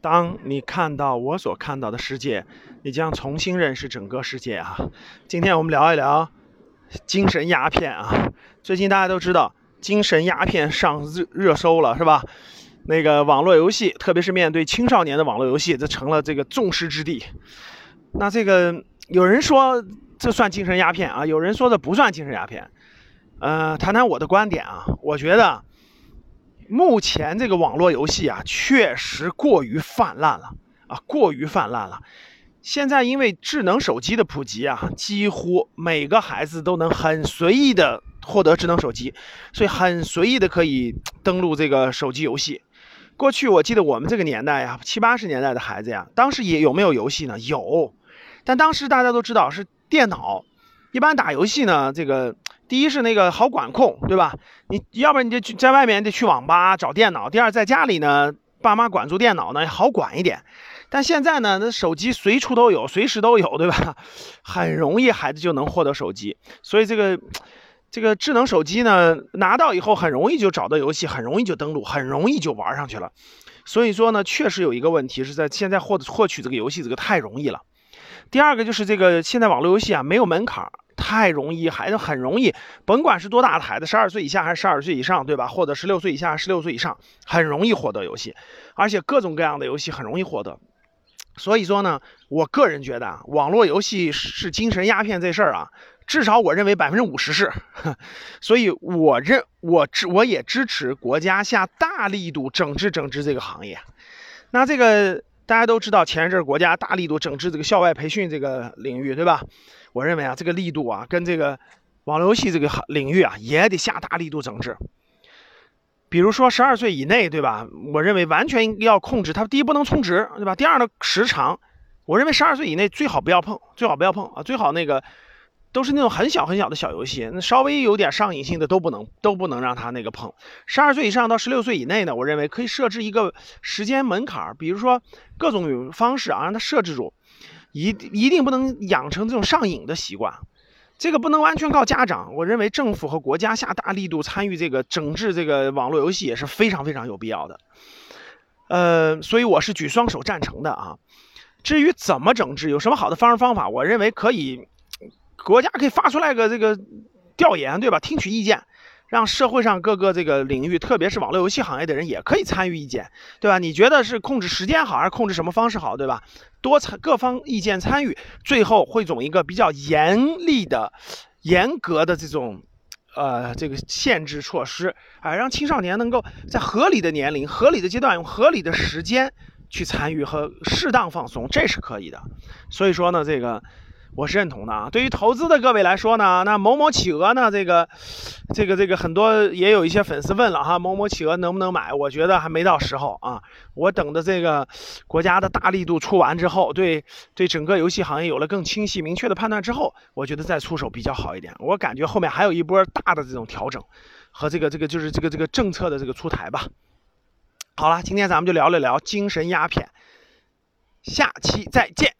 当你看到我所看到的世界，你将重新认识整个世界啊！今天我们聊一聊精神鸦片啊。最近大家都知道，精神鸦片上热热搜了，是吧？那个网络游戏，特别是面对青少年的网络游戏，这成了这个众矢之的。那这个有人说这算精神鸦片啊，有人说这不算精神鸦片。呃，谈谈我的观点啊，我觉得。目前这个网络游戏啊，确实过于泛滥了啊，过于泛滥了。现在因为智能手机的普及啊，几乎每个孩子都能很随意的获得智能手机，所以很随意的可以登录这个手机游戏。过去我记得我们这个年代呀，七八十年代的孩子呀，当时也有没有游戏呢？有，但当时大家都知道是电脑。一般打游戏呢，这个第一是那个好管控，对吧？你要不然你就去在外面得去网吧找电脑。第二，在家里呢，爸妈管住电脑呢好管一点。但现在呢，那手机随处都有，随时都有，对吧？很容易孩子就能获得手机。所以这个这个智能手机呢，拿到以后很容易就找到游戏，很容易就登录，很容易就玩上去了。所以说呢，确实有一个问题是在现在获获取这个游戏这个太容易了。第二个就是这个现在网络游戏啊没有门槛。太容易，孩子很容易，甭管是多大的孩子，十二岁以下还是十二岁以上，对吧？或者十六岁以下、十六岁以上，很容易获得游戏，而且各种各样的游戏很容易获得。所以说呢，我个人觉得啊，网络游戏是精神鸦片这事儿啊，至少我认为百分之五十是。所以我认我支我也支持国家下大力度整治整治这个行业。那这个大家都知道，前一阵儿国家大力度整治这个校外培训这个领域，对吧？我认为啊，这个力度啊，跟这个网络游戏这个领域啊，也得下大力度整治。比如说十二岁以内，对吧？我认为完全要控制它。第一不能充值，对吧？第二呢，时长，我认为十二岁以内最好不要碰，最好不要碰啊，最好那个都是那种很小很小的小游戏，那稍微有点上瘾性的都不能都不能让他那个碰。十二岁以上到十六岁以内呢，我认为可以设置一个时间门槛，比如说各种方式啊，让他设置住。一一定不能养成这种上瘾的习惯，这个不能完全靠家长。我认为政府和国家下大力度参与这个整治这个网络游戏也是非常非常有必要的。呃，所以我是举双手赞成的啊。至于怎么整治，有什么好的方式方法，我认为可以，国家可以发出来个这个调研，对吧？听取意见。让社会上各个这个领域，特别是网络游戏行业的人也可以参与意见，对吧？你觉得是控制时间好，还是控制什么方式好，对吧？多参各方意见参与，最后汇总一个比较严厉的、严格的这种，呃，这个限制措施，啊，让青少年能够在合理的年龄、合理的阶段，用合理的时间去参与和适当放松，这是可以的。所以说呢，这个。我是认同的啊。对于投资的各位来说呢，那某某企鹅呢，这个，这个，这个很多也有一些粉丝问了哈，某某企鹅能不能买？我觉得还没到时候啊。我等的这个国家的大力度出完之后，对对整个游戏行业有了更清晰明确的判断之后，我觉得再出手比较好一点。我感觉后面还有一波大的这种调整和这个这个就是这个这个政策的这个出台吧。好了，今天咱们就聊了聊精神鸦片，下期再见。